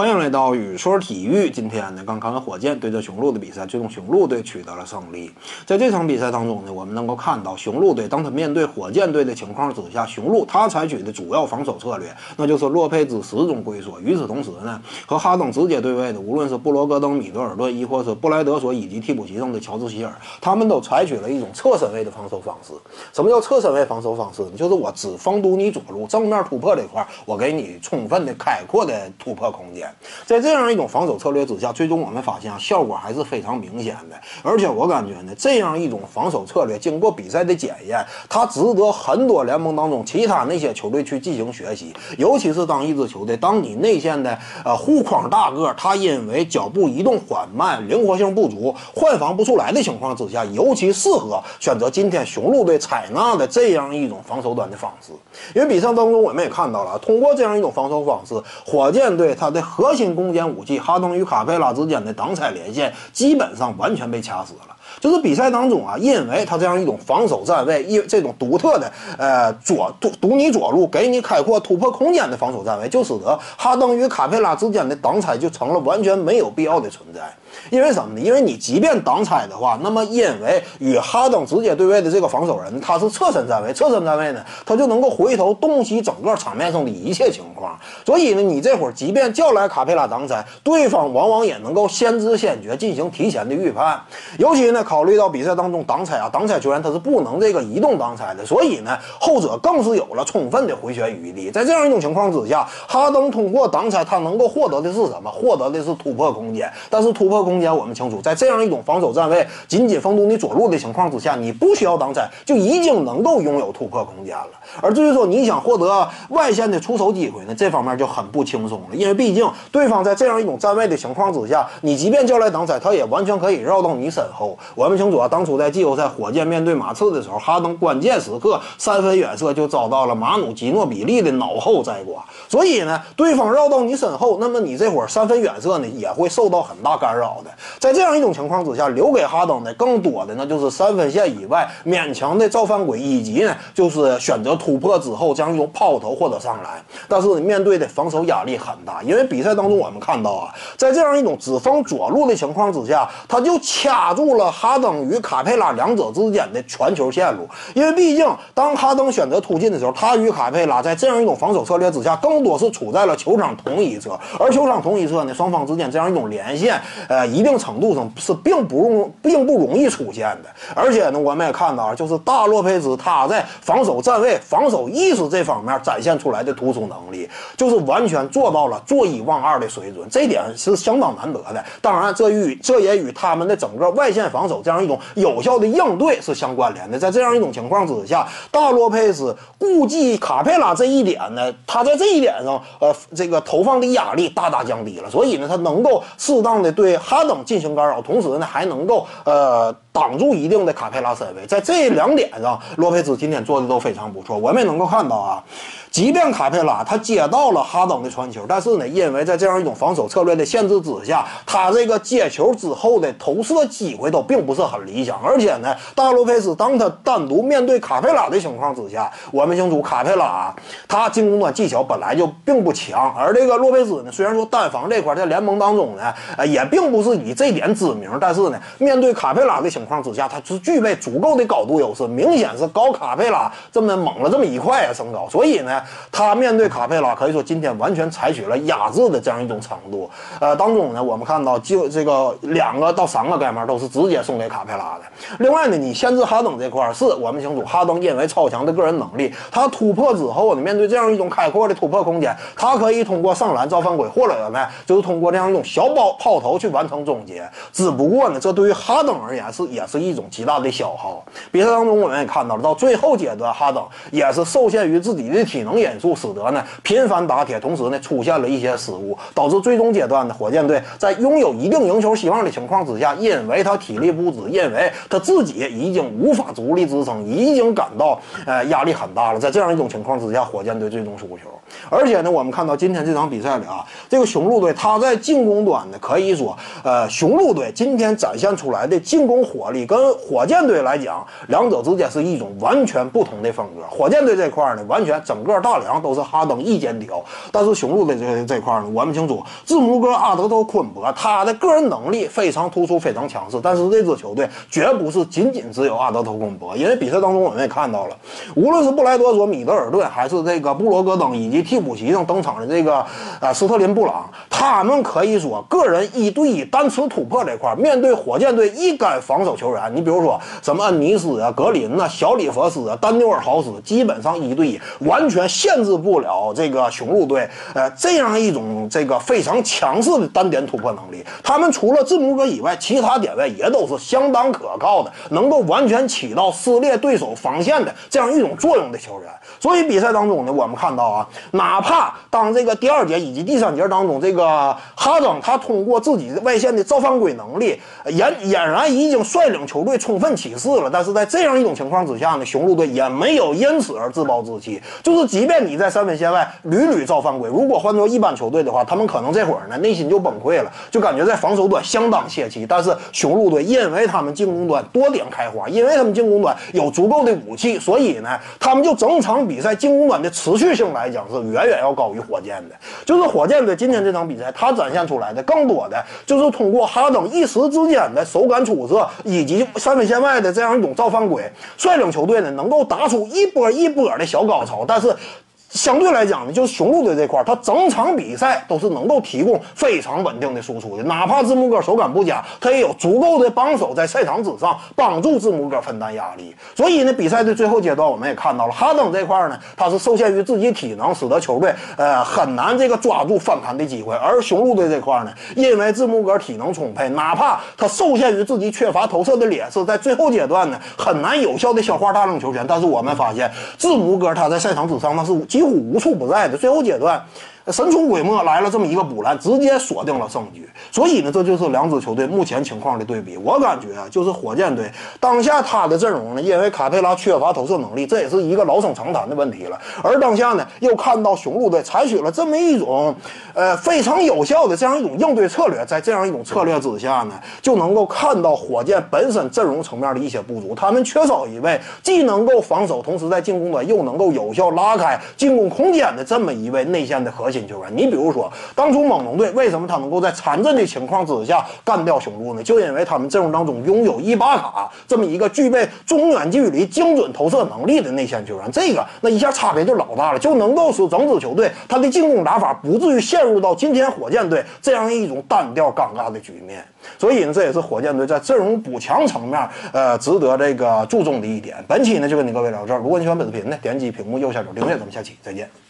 欢迎来到雨说体育。今天呢，刚看完火箭对阵雄鹿的比赛，最终雄鹿队取得了胜利。在这场比赛当中呢，我们能够看到雄鹿队当他面对火箭队的情况之下，雄鹿他采取的主要防守策略，那就是洛佩兹始终龟缩。与此同时呢，和哈登直接对位的，无论是布罗格登、米德尔顿，亦或是布莱德索以及替补席上的乔治希尔，他们都采取了一种侧身位的防守方式。什么叫侧身位防守方式呢？就是我只防堵你左路正面突破这块，我给你充分的开阔的突破空间。在这样一种防守策略之下，最终我们发现啊，效果还是非常明显的。而且我感觉呢，这样一种防守策略经过比赛的检验，它值得很多联盟当中其他那些球队去进行学习。尤其是当一支球队，当你内线的呃护框大个，他因为脚步移动缓慢、灵活性不足、换防不出来的情况之下，尤其适合选择今天雄鹿队采纳的这样一种防守端的方式。因为比赛当中我们也看到了，通过这样一种防守方式，火箭队他的核心攻坚武器哈登与卡佩拉之间的挡拆连线基本上完全被掐死了。就是比赛当中啊，因为他这样一种防守站位，一这种独特的呃左堵堵你左路，给你开阔突破空间的防守站位，就使得哈登与卡佩拉之间的挡拆就成了完全没有必要的存在。因为什么呢？因为你即便挡拆的话，那么因为与哈登直接对位的这个防守人他是侧身站位，侧身站位呢，他就能够回头洞悉整个场面上的一切情况。所以呢，你这会儿即便叫来卡佩拉挡拆，对方往往也能够先知先觉进行提前的预判。尤其呢，考虑到比赛当中挡拆啊，挡拆球员他是不能这个移动挡拆的，所以呢，后者更是有了充分的回旋余地。在这样一种情况之下，哈登通过挡拆，他能够获得的是什么？获得的是突破空间。但是突破空间，我们清楚，在这样一种防守站位紧紧封堵你左路的情况之下，你不需要挡拆，就已经能够拥有突破空间了。而至于说你想获得外线的出手机会呢，这方面就很不轻松了，因为毕竟对方在这样一种站位的情况之下，你即便叫来挡拆，他也完全可以绕到你身后。我们清楚啊，当初在季后赛火箭面对马刺的时候，哈登关键时刻三分远射就遭到了马努基诺比利的脑后摘瓜，所以呢，对方绕到你身后，那么你这会儿三分远射呢也会受到很大干扰的。在这样一种情况之下，留给哈登的更多的那就是三分线以外勉强的造犯规，以及呢就是选择突破之后这样一种抛投或者上篮。但是面对的防守压力很大，因为比赛当中我们看到啊，在这样一种只封左路的情况之下，他就掐住了哈登与卡佩拉两者之间的传球线路。因为毕竟当哈登选择突进的时候，他与卡佩拉在这样一种防守策略之下，更多是处在了球场同一侧，而球场同一侧呢，双方之间这样一种连线，呃，一定程度上是并不容并不容易出现的。而且呢，我们也看到啊，就是大洛佩兹他在防守站位、防守意识这方面展现出来的突出能力，就是完全做到了坐一望二的水准，这点是相当难得的。当然，这与这也与他们的整个外线防守这样一种有效的应对是相关联的。在这样一种情况之下，大洛佩斯顾忌卡佩拉这一点呢，他在这一点上，呃，这个投放的压力大大降低了，所以呢，他能够适当的对哈登进行干扰，同时呢，还能够呃挡住一定的卡佩拉身位。在这两点上，洛佩兹今天做的都非常不错。我们也能够看到啊。即便卡佩拉他接到了哈登的传球，但是呢，因为在这样一种防守策略的限制之下，他这个接球之后的投射机会都并不是很理想。而且呢，大洛佩斯当他单独面对卡佩拉的情况之下，我们清楚卡佩拉他进攻端技巧本来就并不强，而这个洛佩斯呢，虽然说单防这块在联盟当中呢，呃，也并不是以这点知名，但是呢，面对卡佩拉的情况之下，他是具备足够的高度优势，明显是高卡佩拉这么猛了这么一块啊身高，所以呢。他面对卡佩拉，可以说今天完全采取了压制的这样一种程度。呃，当中呢，我们看到就这个两个到三个盖帽都是直接送给卡佩拉的。另外呢，你限制哈登这块，是我们清楚，哈登因为超强的个人能力，他突破之后呢，面对这样一种开阔的突破空间，他可以通过上篮造犯规，或者呢，就是通过这样一种小抛抛投去完成终结。只不过呢，这对于哈登而言是也是一种极大的消耗。比赛当中我们也看到了，到最后阶段，哈登也是受限于自己的体能因素。使得呢频繁打铁，同时呢出现了一些失误，导致最终阶段的火箭队在拥有一定赢球希望的情况之下，因为他体力不支，因为他自己已经无法足力支撑，已经感到呃压力很大了。在这样一种情况之下，火箭队最终输球。而且呢，我们看到今天这场比赛里啊，这个雄鹿队他在进攻端呢，可以说，呃，雄鹿队今天展现出来的进攻火力跟火箭队来讲，两者之间是一种完全不同的风格。火箭队这块呢，完全整个大梁都是哈登一肩挑，但是雄鹿队这这块呢，我们清楚，字母哥、阿德托昆博他的个人能力非常突出，非常强势，但是这这支球队绝不是仅仅只有阿德托昆博，因为比赛当中我们也看到了，无论是布莱多索、米德尔顿，还是这个布罗格登以及替补席上登场的这个呃斯特林布朗，他们可以说个人一对一单次突破这块，面对火箭队一干防守球员，你比如说什么恩尼斯啊、格林呐、小里弗斯啊、丹尼尔豪斯，基本上一对一完全限制不了这个雄鹿队呃这样一种这个非常强势的单点突破能力。他们除了字母哥以外，其他点位也都是相当可靠的，能够完全起到撕裂对手防线的这样一种作用的球员。所以比赛当中呢，我们看到啊，哪怕当这个第二节以及第三节当中，这个哈登他通过自己外线的造犯规能力，俨俨然已经率领球队充分起势了。但是在这样一种情况之下呢，雄鹿队也没有因此而自暴自弃。就是即便你在三分线外屡屡造犯规，如果换做一般球队的话，他们可能这会儿呢内心就崩溃了，就感觉在防守端相当泄气。但是雄鹿队因因为他们进攻端多点开花，因为他们进攻端有足够的武器，所以呢，他们就整场比赛进攻端的持续性来讲是远远要高于火箭的。就是火箭队今天这场比赛，他展现出来的更多的就是通过哈登一时之间的手感出色，以及三分线外的这样一种造犯规，率领球队呢能够打出一波一波的小高潮。但是。相对来讲呢，就是雄鹿队这块，他整场比赛都是能够提供非常稳定的输出的。哪怕字母哥手感不佳，他也有足够的帮手在赛场之上帮助字母哥分担压力。所以呢，比赛的最后阶段，我们也看到了哈登这块呢，他是受限于自己体能，使得球队呃很难这个抓住翻盘的机会。而雄鹿队这块呢，因为字母哥体能充沛，哪怕他受限于自己缺乏投射的劣势，在最后阶段呢，很难有效的消化大量球权。但是我们发现字母哥他在赛场之上那是。几乎无处不在的最后阶段。神出鬼没来了这么一个补篮，直接锁定了胜局。所以呢，这就是两支球队目前情况的对比。我感觉啊，就是火箭队当下他的阵容呢，因为卡佩拉缺乏投射能力，这也是一个老生常谈的问题了。而当下呢，又看到雄鹿队采取了这么一种呃非常有效的这样一种应对策略，在这样一种策略之下呢，就能够看到火箭本身阵容层面的一些不足。他们缺少一位既能够防守，同时在进攻端又能够有效拉开进攻空间的这么一位内线的核心。球员，你比如说，当初猛龙队为什么他能够在残阵的情况之下干掉雄鹿呢？就因为他们阵容当中拥有伊巴卡这么一个具备中远距离精准投射能力的内线球员，这个那一下差别就老大了，就能够使整支球队他的进攻打法不至于陷入到今天火箭队这样一种单调尴尬的局面。所以呢，这也是火箭队在阵容补强层面，呃，值得这个注重的一点。本期呢就跟你各位聊这儿，如果你喜欢本视频呢，点击屏幕右下角订阅，咱们下期再见。